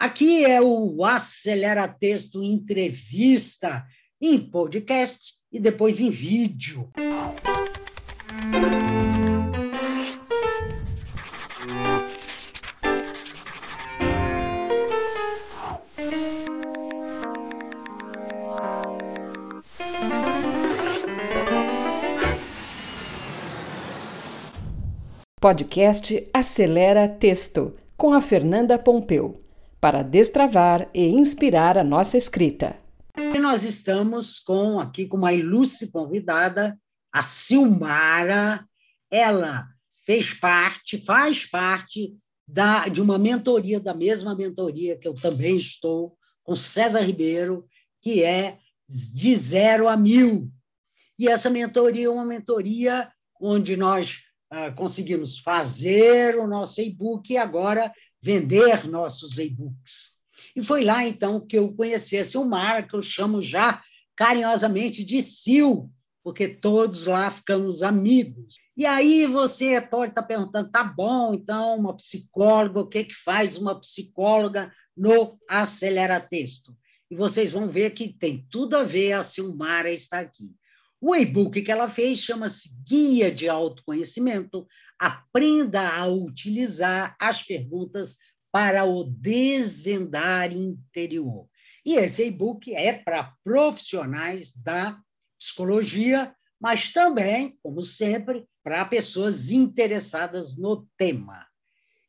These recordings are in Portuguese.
Aqui é o Acelera Texto Entrevista em podcast e depois em vídeo. Podcast Acelera Texto, com a Fernanda Pompeu, para destravar e inspirar a nossa escrita. E nós estamos com aqui com uma ilustre convidada, a Silmara. Ela fez parte, faz parte da, de uma mentoria, da mesma mentoria que eu também estou, com César Ribeiro, que é de zero a mil. E essa mentoria é uma mentoria onde nós uh, conseguimos fazer o nosso e-book e agora vender nossos e-books. E foi lá, então, que eu conheci a Silmar, que eu chamo já carinhosamente de Sil, porque todos lá ficamos amigos. E aí você pode estar perguntando, tá bom, então, uma psicóloga, o que, que faz uma psicóloga no Acelera Texto? E vocês vão ver que tem tudo a ver, a Silmara está aqui. O e-book que ela fez chama-se Guia de Autoconhecimento. Aprenda a utilizar as perguntas para o desvendar interior. E esse e-book é para profissionais da psicologia, mas também, como sempre, para pessoas interessadas no tema.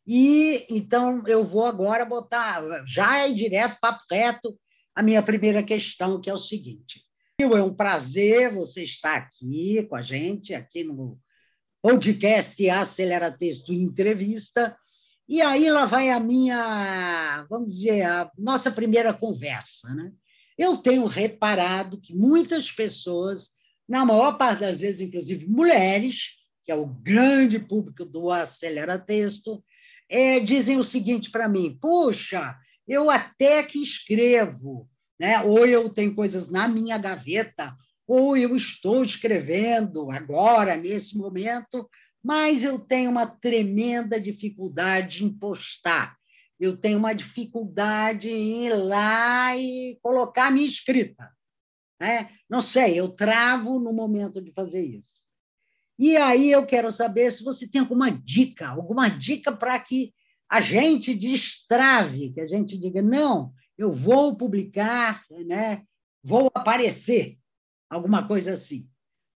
E então eu vou agora botar já é direto, papo reto, a minha primeira questão, que é o seguinte: é um prazer você estar aqui com a gente, aqui no podcast Acelera Texto Entrevista. E aí lá vai a minha, vamos dizer, a nossa primeira conversa. Né? Eu tenho reparado que muitas pessoas, na maior parte das vezes, inclusive mulheres, que é o grande público do Acelera Texto, é, dizem o seguinte para mim: puxa, eu até que escrevo, né? ou eu tenho coisas na minha gaveta, ou eu estou escrevendo agora, nesse momento, mas eu tenho uma tremenda dificuldade em postar. Eu tenho uma dificuldade em ir lá e colocar a minha escrita. Né? Não sei, eu travo no momento de fazer isso. E aí eu quero saber se você tem alguma dica, alguma dica para que a gente destrave, que a gente diga, não, eu vou publicar, né? vou aparecer, alguma coisa assim.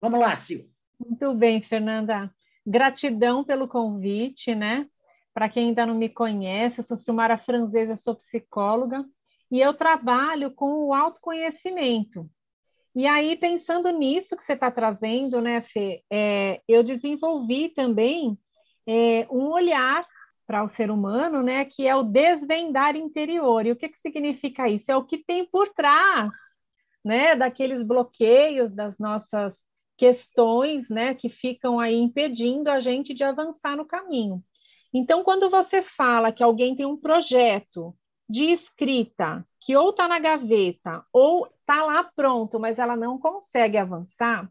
Vamos lá, Sil. Muito bem, Fernanda. Gratidão pelo convite, né? Para quem ainda não me conhece, eu sou Silmara Franzesa, sou psicóloga e eu trabalho com o autoconhecimento. E aí, pensando nisso que você está trazendo, né, Fê, é, eu desenvolvi também é, um olhar para o ser humano, né, que é o desvendar interior. E o que, que significa isso? É o que tem por trás, né, daqueles bloqueios das nossas questões, né, que ficam aí impedindo a gente de avançar no caminho. Então, quando você fala que alguém tem um projeto de escrita que ou está na gaveta ou está lá pronto, mas ela não consegue avançar,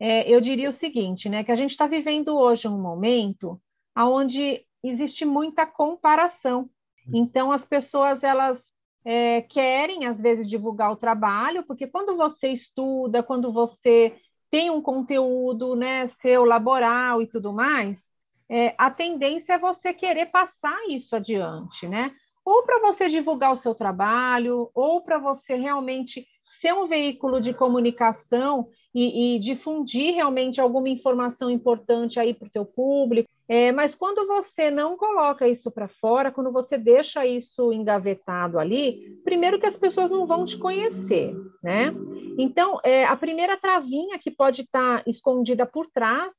é, eu diria o seguinte, né, que a gente está vivendo hoje um momento onde existe muita comparação. Então, as pessoas, elas é, querem, às vezes, divulgar o trabalho, porque quando você estuda, quando você tem um conteúdo, né, seu laboral e tudo mais, é, a tendência é você querer passar isso adiante, né? Ou para você divulgar o seu trabalho, ou para você realmente ser um veículo de comunicação e, e difundir realmente alguma informação importante aí para o teu público. É, mas quando você não coloca isso para fora, quando você deixa isso engavetado ali, primeiro que as pessoas não vão te conhecer, né? Então, é, a primeira travinha que pode estar tá escondida por trás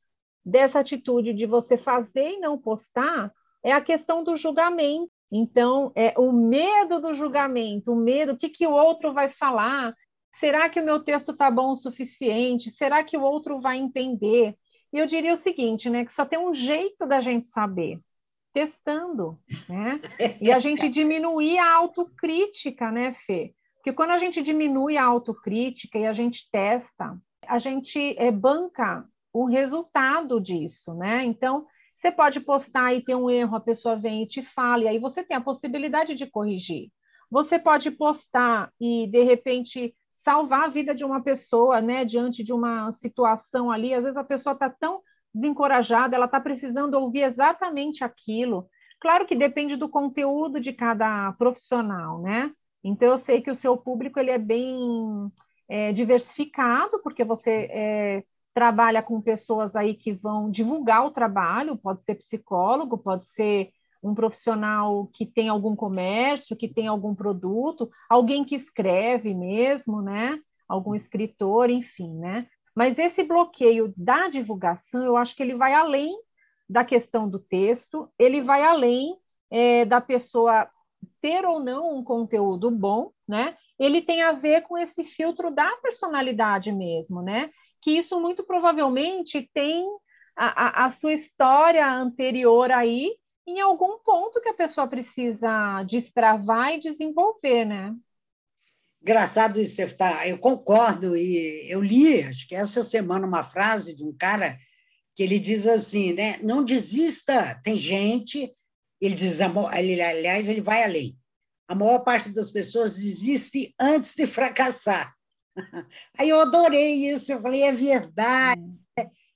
dessa atitude de você fazer e não postar é a questão do julgamento. Então, é o medo do julgamento, o medo, o que, que o outro vai falar, Será que o meu texto está bom o suficiente? Será que o outro vai entender? E eu diria o seguinte, né? Que só tem um jeito da gente saber, testando, né? E a gente diminuir a autocrítica, né, Fê? Porque quando a gente diminui a autocrítica e a gente testa, a gente é, banca o resultado disso, né? Então, você pode postar e ter um erro, a pessoa vem e te fala, e aí você tem a possibilidade de corrigir. Você pode postar e, de repente, salvar a vida de uma pessoa, né, diante de uma situação ali. Às vezes a pessoa está tão desencorajada, ela está precisando ouvir exatamente aquilo. Claro que depende do conteúdo de cada profissional, né? Então eu sei que o seu público ele é bem é, diversificado, porque você é, trabalha com pessoas aí que vão divulgar o trabalho, pode ser psicólogo, pode ser um profissional que tem algum comércio, que tem algum produto, alguém que escreve mesmo, né? Algum escritor, enfim, né? Mas esse bloqueio da divulgação, eu acho que ele vai além da questão do texto, ele vai além é, da pessoa ter ou não um conteúdo bom, né? Ele tem a ver com esse filtro da personalidade mesmo, né? Que isso muito provavelmente tem a, a, a sua história anterior aí em algum ponto que a pessoa precisa destravar e desenvolver, né? Engraçado isso, você tá, eu concordo, e eu li, acho que essa semana, uma frase de um cara que ele diz assim, né? Não desista, tem gente, ele diz, ele, aliás, ele vai além. A maior parte das pessoas desiste antes de fracassar. Aí eu adorei isso, eu falei, é verdade. Hum.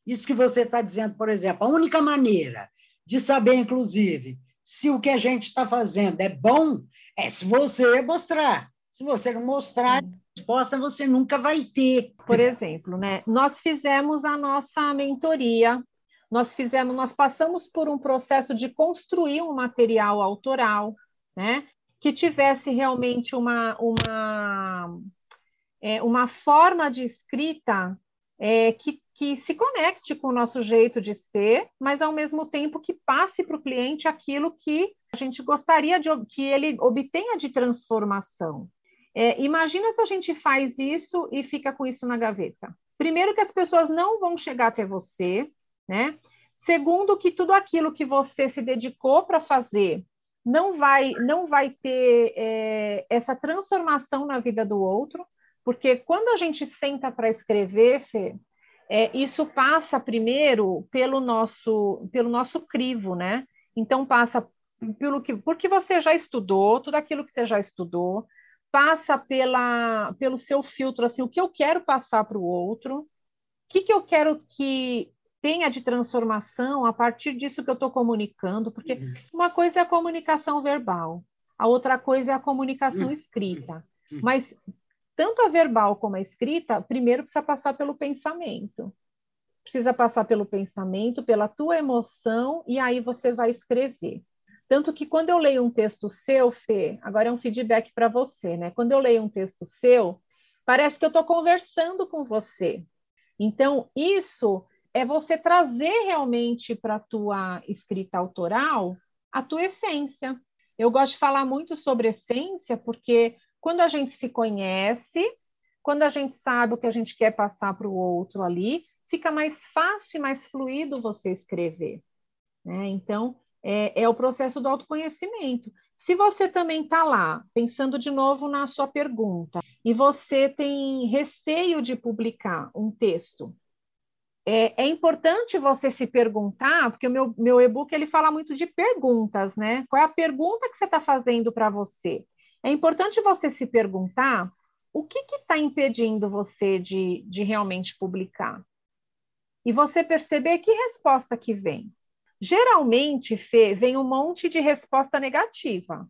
Isso que você está dizendo, por exemplo, a única maneira de saber, inclusive, se o que a gente está fazendo é bom, é se você mostrar. Se você não mostrar, resposta você nunca vai ter. Por exemplo, né? Nós fizemos a nossa mentoria, nós fizemos, nós passamos por um processo de construir um material autoral, né? Que tivesse realmente uma, uma, é, uma forma de escrita é, que que se conecte com o nosso jeito de ser, mas ao mesmo tempo que passe para o cliente aquilo que a gente gostaria de que ele obtenha de transformação. É, imagina se a gente faz isso e fica com isso na gaveta. Primeiro que as pessoas não vão chegar até você, né? Segundo que tudo aquilo que você se dedicou para fazer não vai não vai ter é, essa transformação na vida do outro, porque quando a gente senta para escrever, Fê, é, isso passa primeiro pelo nosso, pelo nosso crivo, né? Então passa pelo que, porque você já estudou, tudo aquilo que você já estudou, passa pela, pelo seu filtro, assim, o que eu quero passar para o outro, o que, que eu quero que tenha de transformação a partir disso que eu estou comunicando, porque uhum. uma coisa é a comunicação verbal, a outra coisa é a comunicação uhum. escrita. Mas tanto a verbal como a escrita, primeiro precisa passar pelo pensamento. Precisa passar pelo pensamento, pela tua emoção, e aí você vai escrever. Tanto que quando eu leio um texto seu, Fê, agora é um feedback para você, né? Quando eu leio um texto seu, parece que eu estou conversando com você. Então, isso é você trazer realmente para a tua escrita autoral a tua essência. Eu gosto de falar muito sobre essência, porque quando a gente se conhece, quando a gente sabe o que a gente quer passar para o outro ali, fica mais fácil e mais fluido você escrever. Né? Então, é, é o processo do autoconhecimento. Se você também está lá, pensando de novo na sua pergunta, e você tem receio de publicar um texto, é, é, importante você se perguntar, porque o meu, meu e-book ele fala muito de perguntas, né? Qual é a pergunta que você está fazendo para você? É importante você se perguntar o que está impedindo você de, de realmente publicar. E você perceber que resposta que vem. Geralmente, Fê, vem um monte de resposta negativa.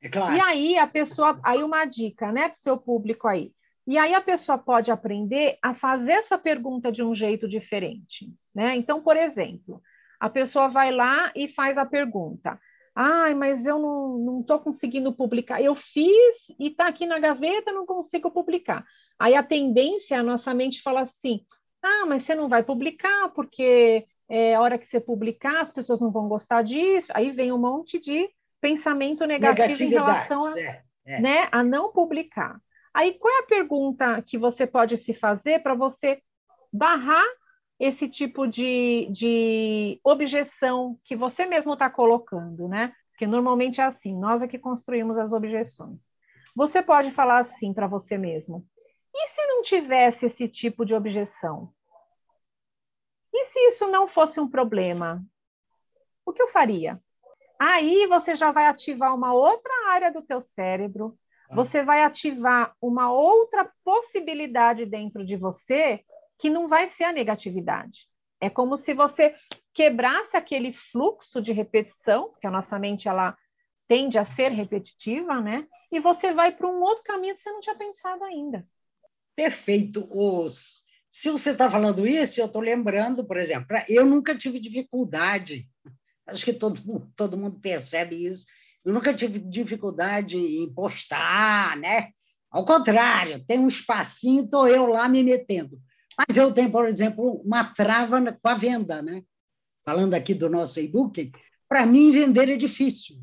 É claro. E aí a pessoa, aí uma dica, né, para o seu público aí. E aí a pessoa pode aprender a fazer essa pergunta de um jeito diferente, né? Então, por exemplo, a pessoa vai lá e faz a pergunta: Ai, mas eu não estou conseguindo publicar. Eu fiz e está aqui na gaveta, não consigo publicar. Aí a tendência, a nossa mente fala assim: ah, mas você não vai publicar, porque é, a hora que você publicar, as pessoas não vão gostar disso. Aí vem um monte de pensamento negativo em relação a, é, é. Né, a não publicar. Aí qual é a pergunta que você pode se fazer para você barrar esse tipo de, de objeção que você mesmo está colocando, né? Porque normalmente é assim, nós é que construímos as objeções. Você pode falar assim para você mesmo: e se não tivesse esse tipo de objeção? E se isso não fosse um problema? O que eu faria? Aí você já vai ativar uma outra área do teu cérebro, ah. você vai ativar uma outra possibilidade dentro de você que não vai ser a negatividade. É como se você quebrasse aquele fluxo de repetição, que a nossa mente ela tende a ser repetitiva, né? E você vai para um outro caminho que você não tinha pensado ainda. Perfeito. Os... Se você está falando isso, eu estou lembrando, por exemplo, eu nunca tive dificuldade, acho que todo mundo, todo mundo percebe isso, eu nunca tive dificuldade em postar, né? Ao contrário, tem um espacinho, estou eu lá me metendo. Mas eu tenho, por exemplo, uma trava com a venda, né? Falando aqui do nosso e-book, para mim vender é difícil.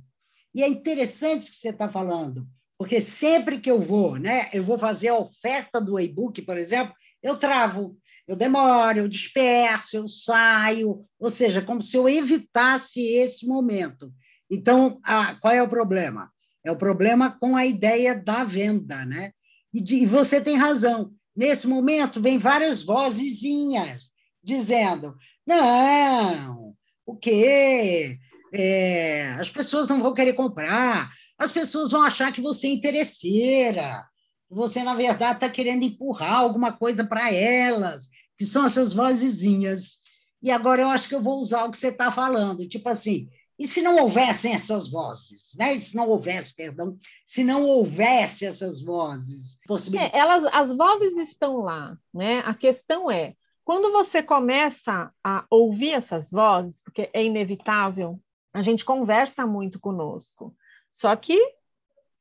E é interessante que você está falando, porque sempre que eu vou, né, eu vou fazer a oferta do e-book, por exemplo, eu travo, eu demoro, eu disperso, eu saio, ou seja, como se eu evitasse esse momento. Então, a, qual é o problema? É o problema com a ideia da venda, né? E, de, e você tem razão. Nesse momento, vem várias vozezinhas dizendo: não, o quê? É, as pessoas não vão querer comprar, as pessoas vão achar que você é interesseira, você, na verdade, está querendo empurrar alguma coisa para elas, que são essas vozezinhas. E agora eu acho que eu vou usar o que você está falando, tipo assim, e se não houvessem essas vozes, né? E se não houvesse, perdão, se não houvesse essas vozes, possibilidade... é, elas, as vozes estão lá, né? A questão é quando você começa a ouvir essas vozes, porque é inevitável, a gente conversa muito conosco, só que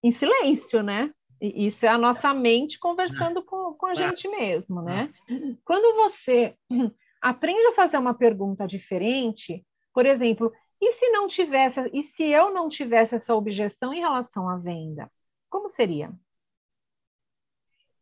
em silêncio, né? E isso é a nossa mente conversando com, com a gente mesmo, né? Quando você aprende a fazer uma pergunta diferente, por exemplo, e se não tivesse, e se eu não tivesse essa objeção em relação à venda, como seria?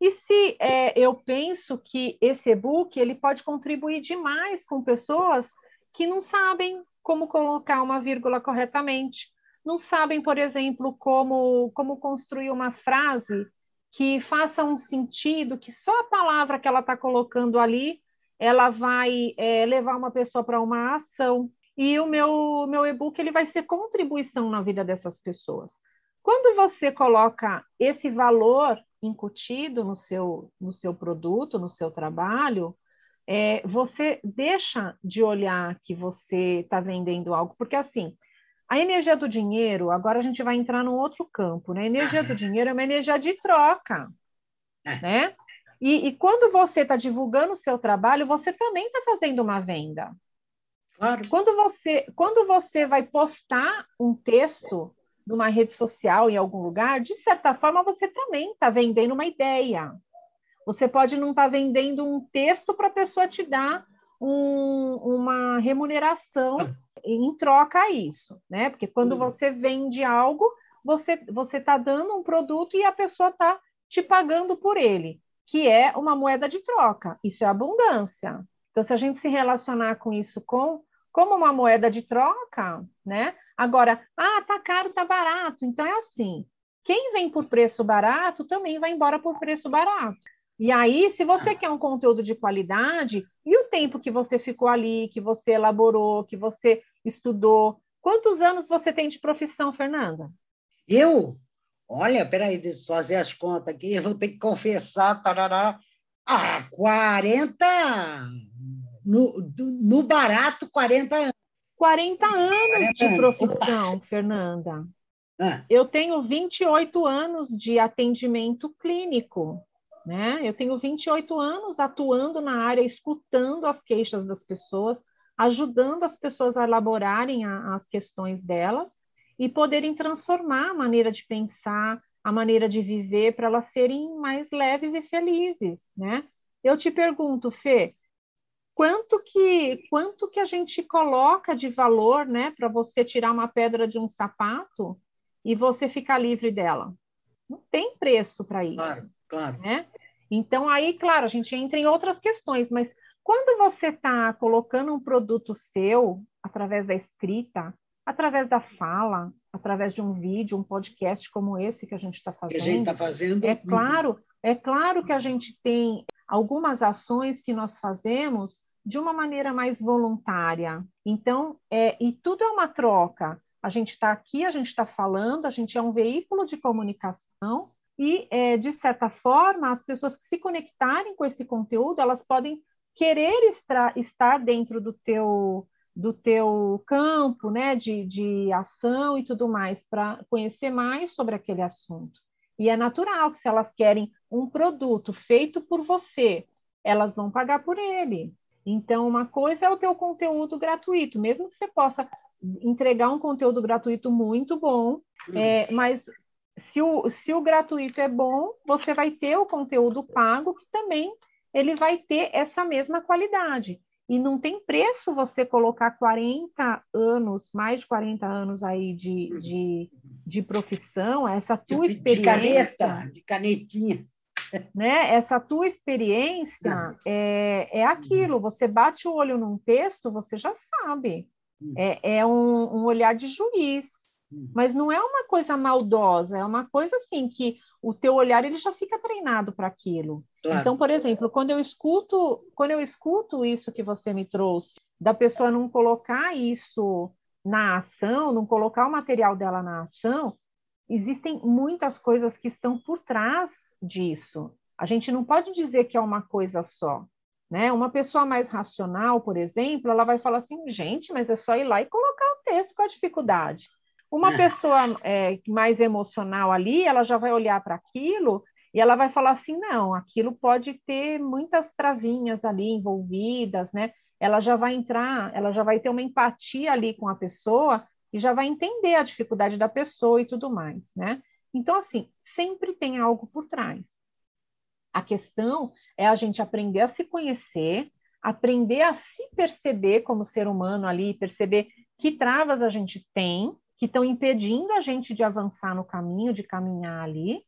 E se é, eu penso que esse e-book ele pode contribuir demais com pessoas que não sabem como colocar uma vírgula corretamente, não sabem, por exemplo, como, como construir uma frase que faça um sentido, que só a palavra que ela está colocando ali, ela vai é, levar uma pessoa para uma ação e o meu, meu e-book ele vai ser contribuição na vida dessas pessoas. Quando você coloca esse valor incutido no seu, no seu produto, no seu trabalho, é, você deixa de olhar que você está vendendo algo, porque assim, a energia do dinheiro, agora a gente vai entrar num outro campo, né? A energia do dinheiro é uma energia de troca, é. né? E, e quando você está divulgando o seu trabalho, você também está fazendo uma venda. Claro. Quando você, quando você vai postar um texto numa rede social, em algum lugar, de certa forma você também está vendendo uma ideia. Você pode não estar tá vendendo um texto para a pessoa te dar um, uma remuneração em troca a isso, né? Porque quando uhum. você vende algo, você você está dando um produto e a pessoa está te pagando por ele, que é uma moeda de troca. Isso é abundância. Então, se a gente se relacionar com isso com como uma moeda de troca, né? Agora, ah, tá caro, tá barato. Então é assim. Quem vem por preço barato também vai embora por preço barato. E aí, se você quer um conteúdo de qualidade, e o tempo que você ficou ali, que você elaborou, que você estudou, quantos anos você tem de profissão, Fernanda? Eu? Olha, peraí, deixa eu fazer as contas aqui, eu vou ter que confessar, tarará. Ah, 40 no, no barato, 40 anos. 40 anos 40 de profissão, Opa. Fernanda. Ah. Eu tenho 28 anos de atendimento clínico, né? Eu tenho 28 anos atuando na área, escutando as queixas das pessoas, ajudando as pessoas a elaborarem a, as questões delas e poderem transformar a maneira de pensar, a maneira de viver para elas serem mais leves e felizes, né? Eu te pergunto, Fê, quanto que quanto que a gente coloca de valor, né, para você tirar uma pedra de um sapato e você ficar livre dela? Não tem preço para isso. Claro, claro. Né? Então aí, claro, a gente entra em outras questões, mas quando você está colocando um produto seu através da escrita, através da fala, através de um vídeo, um podcast como esse que a gente está fazendo, que a gente está fazendo, é claro, é claro que a gente tem algumas ações que nós fazemos de uma maneira mais voluntária. Então, é, e tudo é uma troca. a gente está aqui, a gente está falando, a gente é um veículo de comunicação e, é, de certa forma, as pessoas que se conectarem com esse conteúdo, elas podem querer estar, estar dentro do teu, do teu campo né, de, de ação e tudo mais, para conhecer mais sobre aquele assunto. E é natural que se elas querem um produto feito por você, elas vão pagar por ele. Então, uma coisa é o teu conteúdo gratuito, mesmo que você possa entregar um conteúdo gratuito muito bom, é, mas se o, se o gratuito é bom, você vai ter o conteúdo pago que também ele vai ter essa mesma qualidade. E não tem preço você colocar 40 anos, mais de 40 anos aí de, de, de profissão, essa tua de, experiência. De caneta, de canetinha. Né? Essa tua experiência é, é aquilo, você bate o olho num texto, você já sabe. Hum. É, é um, um olhar de juiz. Mas não é uma coisa maldosa, é uma coisa assim que o teu olhar ele já fica treinado para aquilo. Claro. Então, por exemplo, quando eu escuto, quando eu escuto isso que você me trouxe, da pessoa não colocar isso na ação, não colocar o material dela na ação, existem muitas coisas que estão por trás disso. A gente não pode dizer que é uma coisa só. Né? Uma pessoa mais racional, por exemplo, ela vai falar assim, gente, mas é só ir lá e colocar o texto com a dificuldade. Uma é. pessoa é, mais emocional ali, ela já vai olhar para aquilo e ela vai falar assim: não, aquilo pode ter muitas travinhas ali envolvidas, né? Ela já vai entrar, ela já vai ter uma empatia ali com a pessoa e já vai entender a dificuldade da pessoa e tudo mais, né? Então, assim, sempre tem algo por trás. A questão é a gente aprender a se conhecer, aprender a se perceber como ser humano ali, perceber que travas a gente tem, que estão impedindo a gente de avançar no caminho, de caminhar ali.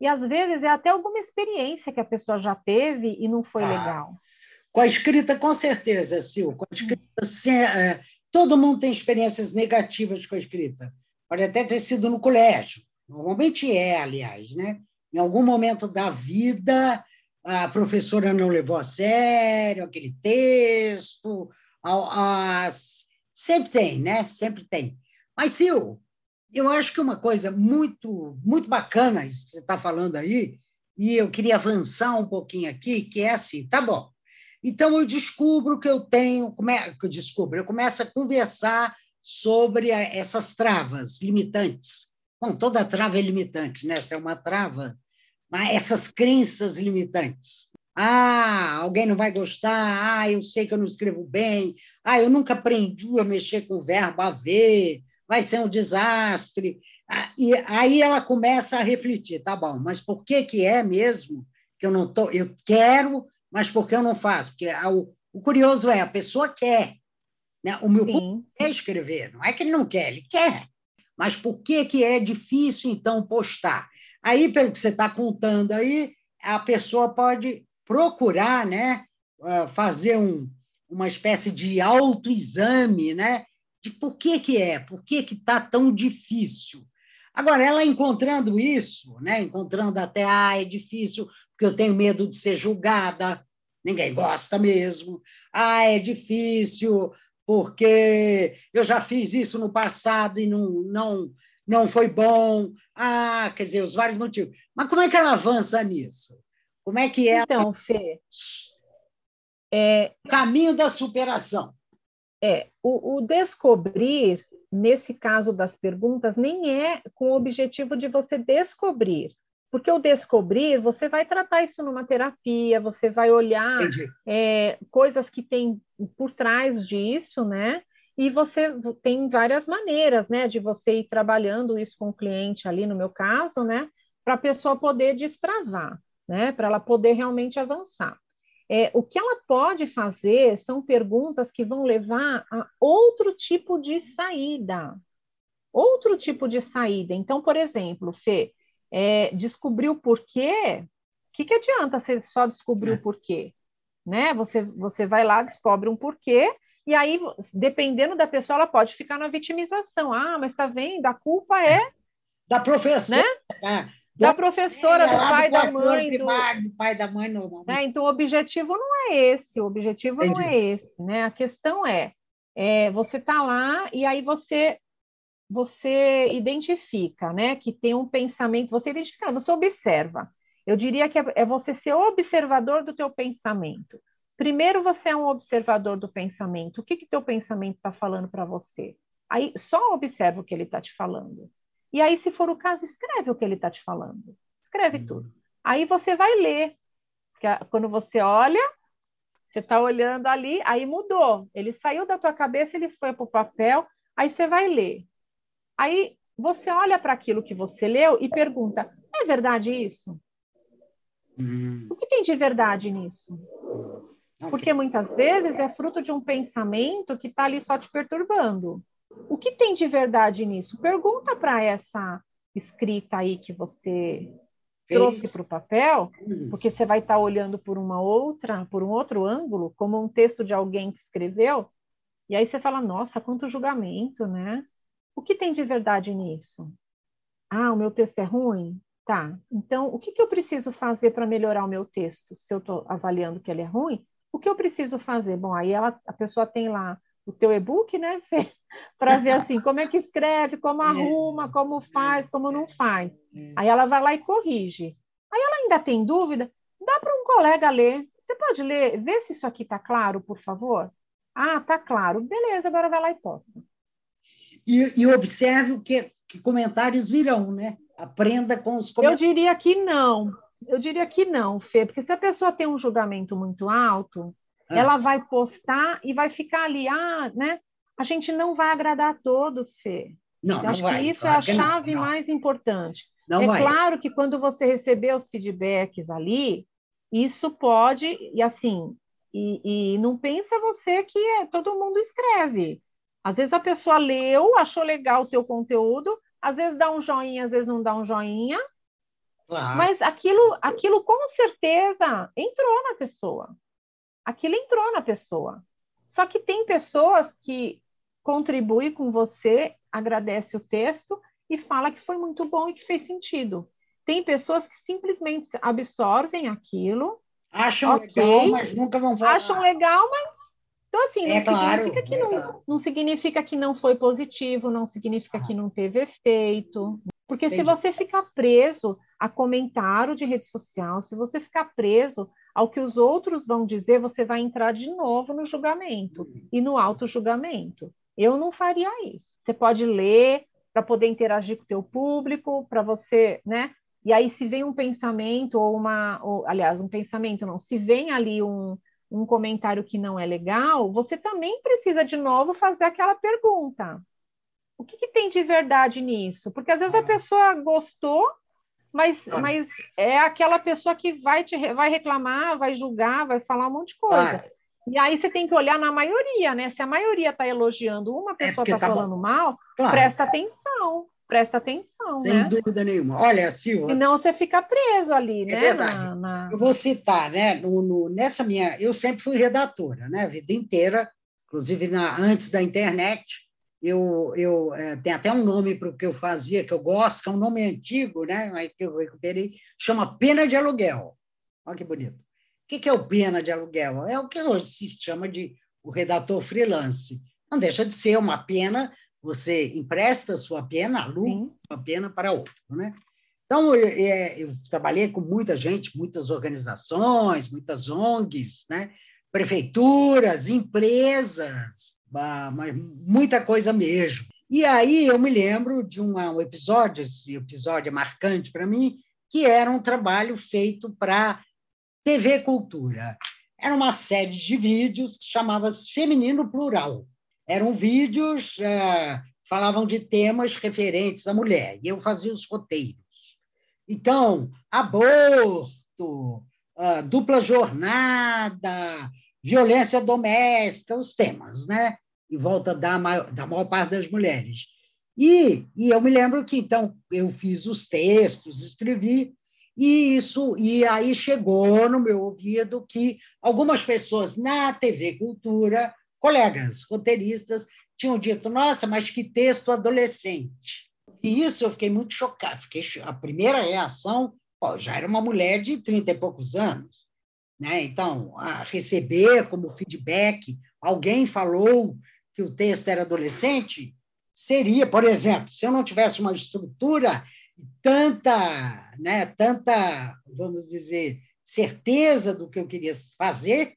E às vezes é até alguma experiência que a pessoa já teve e não foi ah, legal. Com a escrita, com certeza, Sil. Com a escrita, é, todo mundo tem experiências negativas com a escrita. Pode até ter sido no colégio. Normalmente é, aliás, né? Em algum momento da vida, a professora não levou a sério aquele texto. sempre tem, né? Sempre tem. Mas, Sil, eu acho que uma coisa muito, muito bacana que você está falando aí, e eu queria avançar um pouquinho aqui, que é assim, tá bom. Então, eu descubro que eu tenho, como é que eu descubro? Eu começo a conversar sobre essas travas limitantes. Bom, toda trava é limitante, né? Se é uma trava, mas essas crenças limitantes. Ah, alguém não vai gostar. Ah, eu sei que eu não escrevo bem. Ah, eu nunca aprendi a mexer com o verbo haver vai ser um desastre. Ah, e aí ela começa a refletir, tá bom, mas por que que é mesmo que eu não tô, eu quero, mas por que eu não faço? Porque o, o curioso é a pessoa quer, né? O meu Sim. quer escrever, não é que ele não quer, ele quer. Mas por que que é difícil então postar? Aí pelo que você está contando aí, a pessoa pode procurar, né, ah, fazer um, uma espécie de autoexame, né, de por que, que é, por que está tão difícil. Agora, ela encontrando isso, né, encontrando até, ah, é difícil porque eu tenho medo de ser julgada, ninguém gosta mesmo. Ah, é difícil porque eu já fiz isso no passado e não, não, não foi bom. Ah, quer dizer, os vários motivos. Mas como é que ela avança nisso? Como é que é? Então, Fê, é... o caminho da superação. É, o, o, descobrir, nesse caso das perguntas, nem é com o objetivo de você descobrir. Porque o descobrir, você vai tratar isso numa terapia, você vai olhar é, coisas que tem por trás disso, né? E você tem várias maneiras, né, de você ir trabalhando isso com o cliente ali, no meu caso, né, para a pessoa poder destravar, né, para ela poder realmente avançar. É, o que ela pode fazer são perguntas que vão levar a outro tipo de saída. Outro tipo de saída. Então, por exemplo, Fê, é, descobrir o porquê, o que, que adianta você só descobrir é. o porquê? Né? Você, você vai lá, descobre um porquê, e aí, dependendo da pessoa, ela pode ficar na vitimização. Ah, mas está vendo? A culpa é. Da professora. Né? Da professora, é, do pai, da mãe. Primário, do... pai, da mãe, normalmente. Né? Então, o objetivo não é esse, o objetivo Entendi. não é esse, né? A questão é, é você tá lá e aí você você identifica, né, que tem um pensamento, você identifica, você observa. Eu diria que é, é você ser observador do teu pensamento. Primeiro você é um observador do pensamento. O que que teu pensamento está falando para você? Aí só observa o que ele está te falando. E aí, se for o caso, escreve o que ele está te falando. Escreve uhum. tudo. Aí você vai ler. Quando você olha, você está olhando ali, aí mudou. Ele saiu da tua cabeça, ele foi para o papel, aí você vai ler. Aí você olha para aquilo que você leu e pergunta: é verdade isso? Hum. O que tem de verdade nisso? Porque muitas vezes é fruto de um pensamento que está ali só te perturbando. O que tem de verdade nisso? Pergunta para essa escrita aí que você trouxe para o papel, hum. porque você vai estar tá olhando por uma outra, por um outro ângulo, como um texto de alguém que escreveu, e aí você fala, nossa, quanto julgamento, né? O que tem de verdade nisso? Ah, o meu texto é ruim? Tá. Então, o que, que eu preciso fazer para melhorar o meu texto? Se eu estou avaliando que ele é ruim, o que eu preciso fazer? Bom, aí ela, a pessoa tem lá o teu e-book, né, para ver assim como é que escreve, como é. arruma, como faz, como não faz. É. Aí ela vai lá e corrige. Aí ela ainda tem dúvida, dá para um colega ler. Você pode ler, ver se isso aqui está claro, por favor? Ah, tá claro. Beleza, agora vai lá e posta. E, e observe o que, que comentários virão, né? Aprenda com os comentários. Eu diria que não. Eu diria que não, Fê, porque se a pessoa tem um julgamento muito alto, ah. ela vai postar e vai ficar ali, ah, né? A gente não vai agradar a todos, Fê. Não, Eu não acho vai, que isso claro é a chave não, não. mais importante. Não é vai. claro que quando você receber os feedbacks ali, isso pode, e assim, e, e não pensa você que é, todo mundo escreve. Às vezes a pessoa leu, achou legal o teu conteúdo, às vezes dá um joinha, às vezes não dá um joinha, claro. mas aquilo, aquilo com certeza entrou na pessoa aquilo entrou na pessoa. Só que tem pessoas que contribuem com você, agradece o texto e fala que foi muito bom e que fez sentido. Tem pessoas que simplesmente absorvem aquilo. Acham okay, legal, mas nunca vão falar. Acham legal, mas. Então, assim, não, é claro, significa que é não, claro. não significa que não foi positivo, não significa ah. que não teve efeito. Porque Entendi. se você ficar preso a comentário de rede social, se você ficar preso ao que os outros vão dizer, você vai entrar de novo no julgamento e no auto-julgamento. Eu não faria isso. Você pode ler para poder interagir com o teu público, para você, né? E aí, se vem um pensamento ou uma, ou, aliás, um pensamento não, se vem ali um, um comentário que não é legal, você também precisa de novo fazer aquela pergunta. O que, que tem de verdade nisso? Porque às vezes a pessoa gostou, mas, ah. mas é aquela pessoa que vai, te, vai reclamar, vai julgar, vai falar um monte de coisa. Ah. E aí você tem que olhar na maioria, né? Se a maioria está elogiando, uma é pessoa está é tá falando bom. mal, claro. presta atenção, presta atenção. Sem né? dúvida nenhuma. Olha, Silvia. Senão você fica preso ali, é né? Verdade. Na, na... Eu vou citar, né? No, no, nessa minha. Eu sempre fui redatora, né? A vida inteira, inclusive na, antes da internet eu, eu é, tem até um nome para o que eu fazia, que eu gosto, que é um nome antigo, né? Mas que eu recuperei, chama pena de aluguel. Olha que bonito. O que, que é o pena de aluguel? É o que hoje se chama de o redator freelance. Não deixa de ser uma pena, você empresta sua pena, aluga uma pena para outro, né? Então, eu, eu, trabalhei com muita gente, muitas organizações, muitas ONGs, né? prefeituras, empresas, mas muita coisa mesmo. E aí eu me lembro de um episódio, esse episódio é marcante para mim, que era um trabalho feito para TV Cultura. Era uma série de vídeos que chamava Feminino Plural. Eram vídeos, é, falavam de temas referentes à mulher, e eu fazia os roteiros. Então, aborto, dupla jornada, violência doméstica, os temas, né? Em volta da maior, da maior parte das mulheres. E, e eu me lembro que, então, eu fiz os textos, escrevi, e isso e aí chegou no meu ouvido que algumas pessoas na TV Cultura, colegas roteiristas, tinham dito: "Nossa, mas que texto adolescente". E isso eu fiquei muito chocado. Fiquei a primeira reação, pô, já era uma mulher de 30 e poucos anos. Né? Então, receber como feedback, alguém falou que o texto era adolescente, seria, por exemplo, se eu não tivesse uma estrutura tanta, né, tanta, vamos dizer, certeza do que eu queria fazer,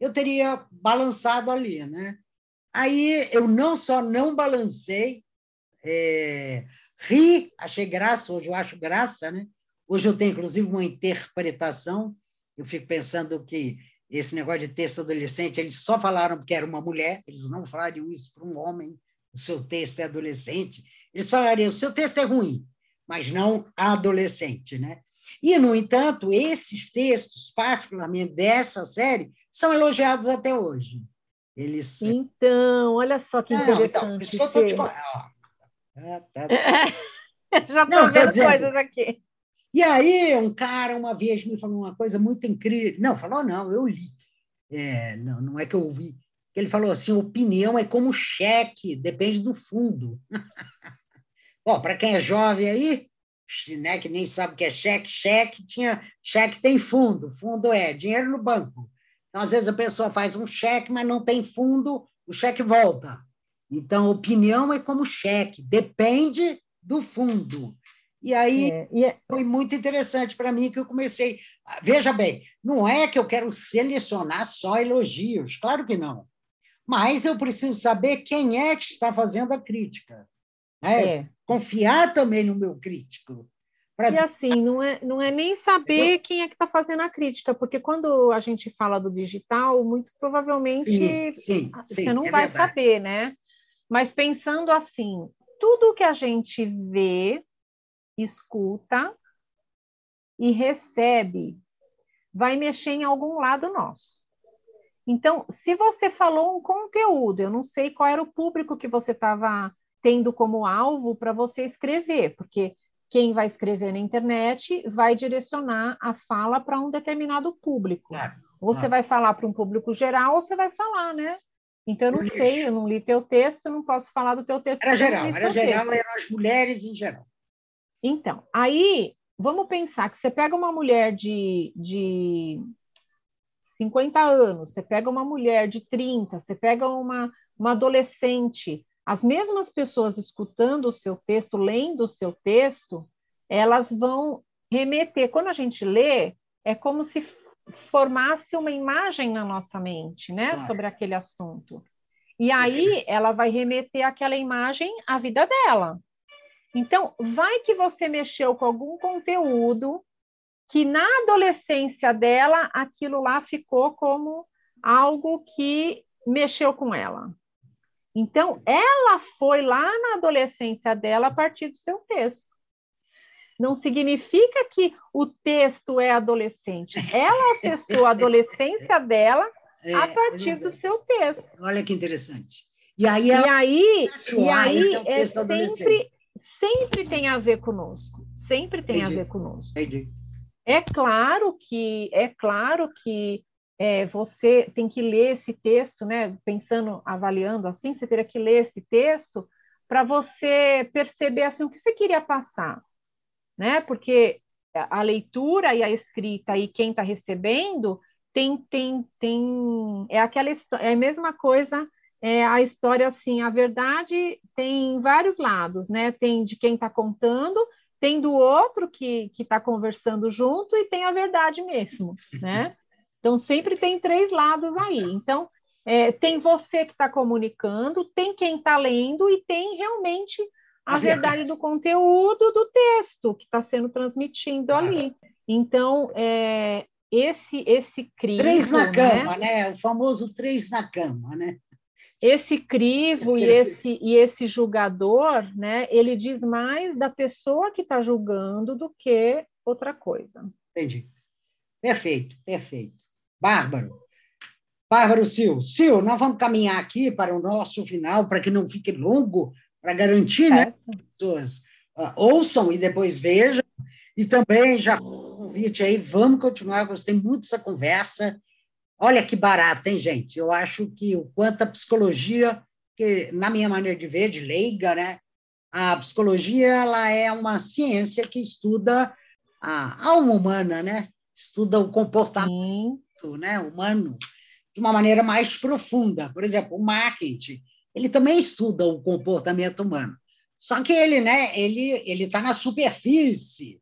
eu teria balançado ali, né? Aí eu não só não balancei, é, ri, achei graça, hoje eu acho graça, né? Hoje eu tenho, inclusive, uma interpretação. Eu fico pensando que esse negócio de texto adolescente, eles só falaram porque era uma mulher, eles não falariam isso para um homem, o seu texto é adolescente. Eles falariam, o seu texto é ruim, mas não adolescente, né? E, no entanto, esses textos, particularmente dessa série, são elogiados até hoje. Eles... Então, olha só que interessante. Não, então, isso que eu estou te... Ah, tá. Já estou vendo coisas aqui. E aí, um cara uma vez me falou uma coisa muito incrível. Não, falou, não, eu li. É, não, não é que eu ouvi. Ele falou assim: opinião é como cheque, depende do fundo. Bom, para quem é jovem aí, né, que nem sabe o que é cheque, cheque tinha, cheque tem fundo, fundo é dinheiro no banco. Então, às vezes a pessoa faz um cheque, mas não tem fundo, o cheque volta. Então, opinião é como cheque, depende do fundo. E aí é, e é... foi muito interessante para mim que eu comecei. Veja bem, não é que eu quero selecionar só elogios, claro que não. Mas eu preciso saber quem é que está fazendo a crítica. Né? É. Confiar também no meu crítico. E assim, não é, não é nem saber quem é que está fazendo a crítica, porque quando a gente fala do digital, muito provavelmente sim, sim, você sim, não é vai verdade. saber, né? Mas pensando assim, tudo que a gente vê, escuta e recebe vai mexer em algum lado nosso. Então, se você falou um conteúdo, eu não sei qual era o público que você estava tendo como alvo para você escrever, porque quem vai escrever na internet vai direcionar a fala para um determinado público. Claro, ou você vai falar para um público geral, ou você vai falar, né? Então, eu não sei, eu não li teu texto, não posso falar do teu texto. Era geral, era geral, eram as mulheres em geral. Então, aí, vamos pensar que você pega uma mulher de, de 50 anos, você pega uma mulher de 30, você pega uma, uma adolescente, as mesmas pessoas escutando o seu texto, lendo o seu texto, elas vão remeter. Quando a gente lê, é como se formasse uma imagem na nossa mente, né, sobre aquele assunto. E aí ela vai remeter aquela imagem à vida dela. Então, vai que você mexeu com algum conteúdo que na adolescência dela aquilo lá ficou como algo que mexeu com ela. Então, ela foi lá na adolescência dela a partir do seu texto não significa que o texto é adolescente. Ela acessou a adolescência dela é, a partir é do seu texto. Olha que interessante. E aí, e aí, e aí é, é sempre, sempre tem a ver conosco. Sempre tem Entendi. a ver conosco. Entendi. É claro que é claro que é, você tem que ler esse texto, né? Pensando, avaliando assim, você teria que ler esse texto para você perceber assim o que você queria passar né? Porque a leitura e a escrita e quem está recebendo tem, tem, tem, é aquela é a mesma coisa, é a história assim, a verdade tem vários lados, né? Tem de quem está contando, tem do outro que está conversando junto e tem a verdade mesmo, né? Então sempre tem três lados aí. Então é, tem você que está comunicando, tem quem está lendo e tem realmente a verdade do conteúdo do texto que está sendo transmitido ali. Então, é, esse esse crivo... Três na né? cama, né? O famoso três na cama, né? Esse crivo esse... e esse, e esse julgador, né? Ele diz mais da pessoa que está julgando do que outra coisa. Entendi. Perfeito, perfeito. Bárbaro. Bárbaro Sil. Sil, nós vamos caminhar aqui para o nosso final, para que não fique longo, para garantir né, que as pessoas uh, ouçam e depois vejam. E também já convite aí, vamos continuar, gostei muito dessa conversa. Olha que barato, hein, gente? Eu acho que o quanto a psicologia, que na minha maneira de ver, de leiga, né? A psicologia ela é uma ciência que estuda a alma humana, né? Estuda o comportamento, né, humano de uma maneira mais profunda. Por exemplo, o marketing ele também estuda o comportamento humano. Só que ele, né, ele ele está na superfície,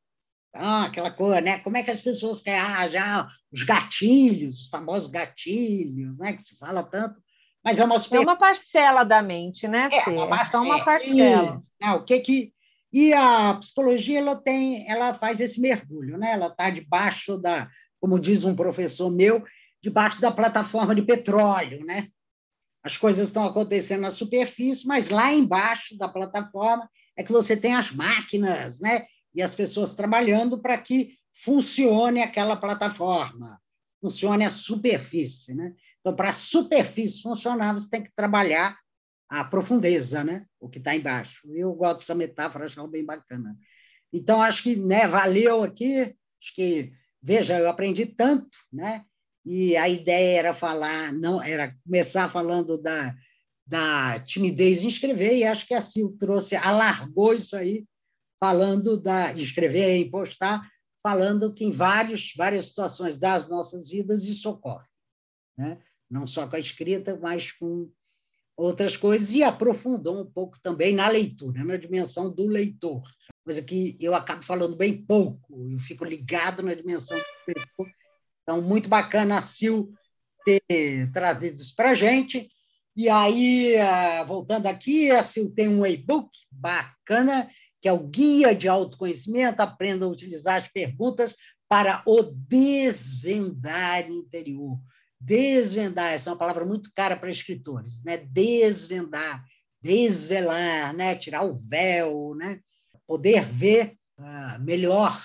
tá? aquela coisa, né? Como é que as pessoas querem ah, já os gatilhos, os famosos gatilhos, né? Que se fala tanto, mas é uma é uma parcela da mente, né? É, uma, é só uma parcela. Não, o que que e a psicologia ela tem, ela faz esse mergulho, né? Ela está debaixo da, como diz um professor meu, debaixo da plataforma de petróleo, né? As coisas estão acontecendo na superfície, mas lá embaixo da plataforma é que você tem as máquinas, né? E as pessoas trabalhando para que funcione aquela plataforma, funcione a superfície, né? Então, para a superfície funcionar, você tem que trabalhar a profundeza, né? O que está embaixo. Eu gosto dessa metáfora, acho ela bem bacana. Então, acho que né, valeu aqui. Acho que, veja, eu aprendi tanto, né? e a ideia era falar, não era começar falando da, da timidez em escrever, e acho que a Sil trouxe, alargou isso aí, falando da escrever e postar, falando que em vários, várias situações das nossas vidas isso ocorre. Né? Não só com a escrita, mas com outras coisas, e aprofundou um pouco também na leitura, na dimensão do leitor, coisa que eu acabo falando bem pouco, eu fico ligado na dimensão do leitor, então, muito bacana a Sil ter trazido isso para a gente. E aí, ah, voltando aqui, a Sil tem um e-book bacana, que é o Guia de Autoconhecimento, aprenda a utilizar as perguntas para o desvendar interior. Desvendar, essa é uma palavra muito cara para escritores, né? Desvendar, desvelar, né? Tirar o véu, né? Poder ver uh, melhor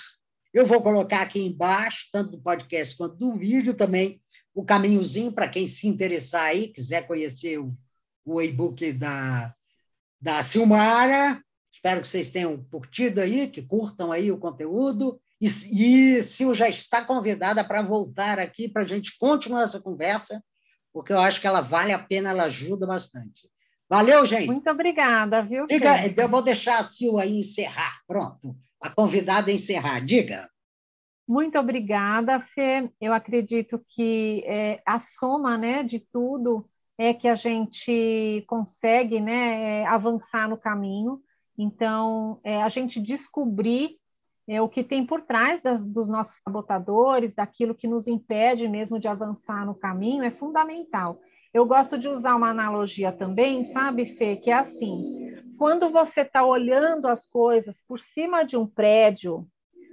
eu vou colocar aqui embaixo, tanto do podcast quanto do vídeo também, o caminhozinho para quem se interessar aí, quiser conhecer o, o e-book da, da Silmara. Espero que vocês tenham curtido aí, que curtam aí o conteúdo. E, e Sil já está convidada para voltar aqui para a gente continuar essa conversa, porque eu acho que ela vale a pena, ela ajuda bastante. Valeu, gente. Muito obrigada, viu? Diga, eu vou deixar a Sil aí encerrar. Pronto a convidada encerrar. Diga. Muito obrigada, Fê. Eu acredito que é, a soma né, de tudo é que a gente consegue né, é, avançar no caminho. Então, é, a gente descobrir é, o que tem por trás das, dos nossos sabotadores, daquilo que nos impede mesmo de avançar no caminho, é fundamental. Eu gosto de usar uma analogia também, sabe, Fê, que é assim: quando você está olhando as coisas por cima de um prédio,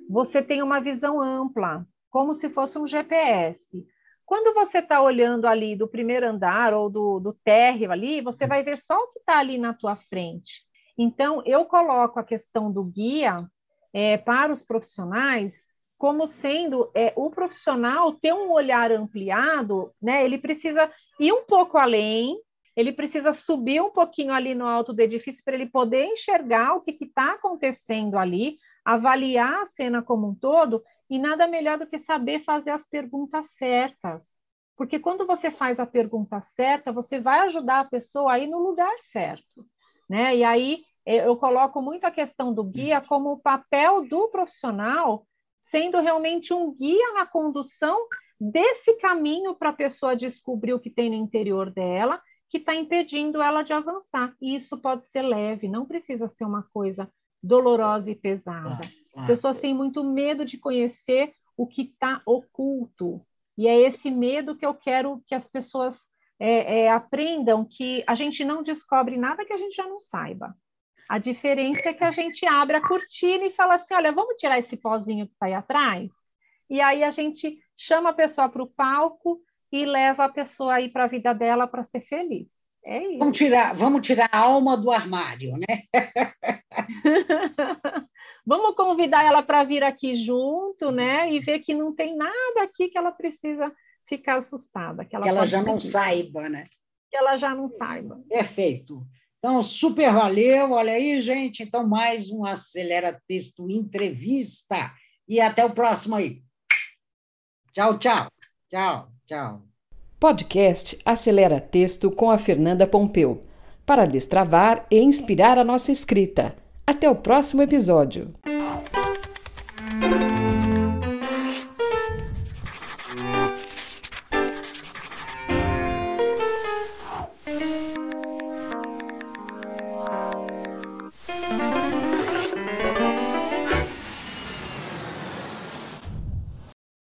você tem uma visão ampla, como se fosse um GPS. Quando você está olhando ali do primeiro andar ou do, do térreo ali, você vai ver só o que está ali na tua frente. Então, eu coloco a questão do guia é, para os profissionais como sendo é, o profissional ter um olhar ampliado, né? Ele precisa ir um pouco além, ele precisa subir um pouquinho ali no alto do edifício para ele poder enxergar o que está acontecendo ali, avaliar a cena como um todo, e nada melhor do que saber fazer as perguntas certas. Porque quando você faz a pergunta certa, você vai ajudar a pessoa a ir no lugar certo. Né? E aí é, eu coloco muito a questão do guia como o papel do profissional sendo realmente um guia na condução desse caminho para a pessoa descobrir o que tem no interior dela que está impedindo ela de avançar. E isso pode ser leve, não precisa ser uma coisa dolorosa e pesada. As pessoas têm muito medo de conhecer o que está oculto. E é esse medo que eu quero que as pessoas é, é, aprendam que a gente não descobre nada que a gente já não saiba. A diferença é que a gente abre a cortina e fala assim: olha, vamos tirar esse pozinho que está aí atrás? E aí a gente chama a pessoa para o palco e leva a pessoa aí para a vida dela para ser feliz. É isso. Vamos tirar, vamos tirar a alma do armário, né? vamos convidar ela para vir aqui junto, né? E ver que não tem nada aqui que ela precisa ficar assustada. Que ela, que ela já não saiba, né? Que ela já não saiba. Perfeito. Então, super valeu. Olha aí, gente. Então, mais um Acelera Texto Entrevista. E até o próximo aí. Tchau, tchau. Tchau. Tchau. Podcast Acelera Texto com a Fernanda Pompeu para destravar e inspirar a nossa escrita. Até o próximo episódio.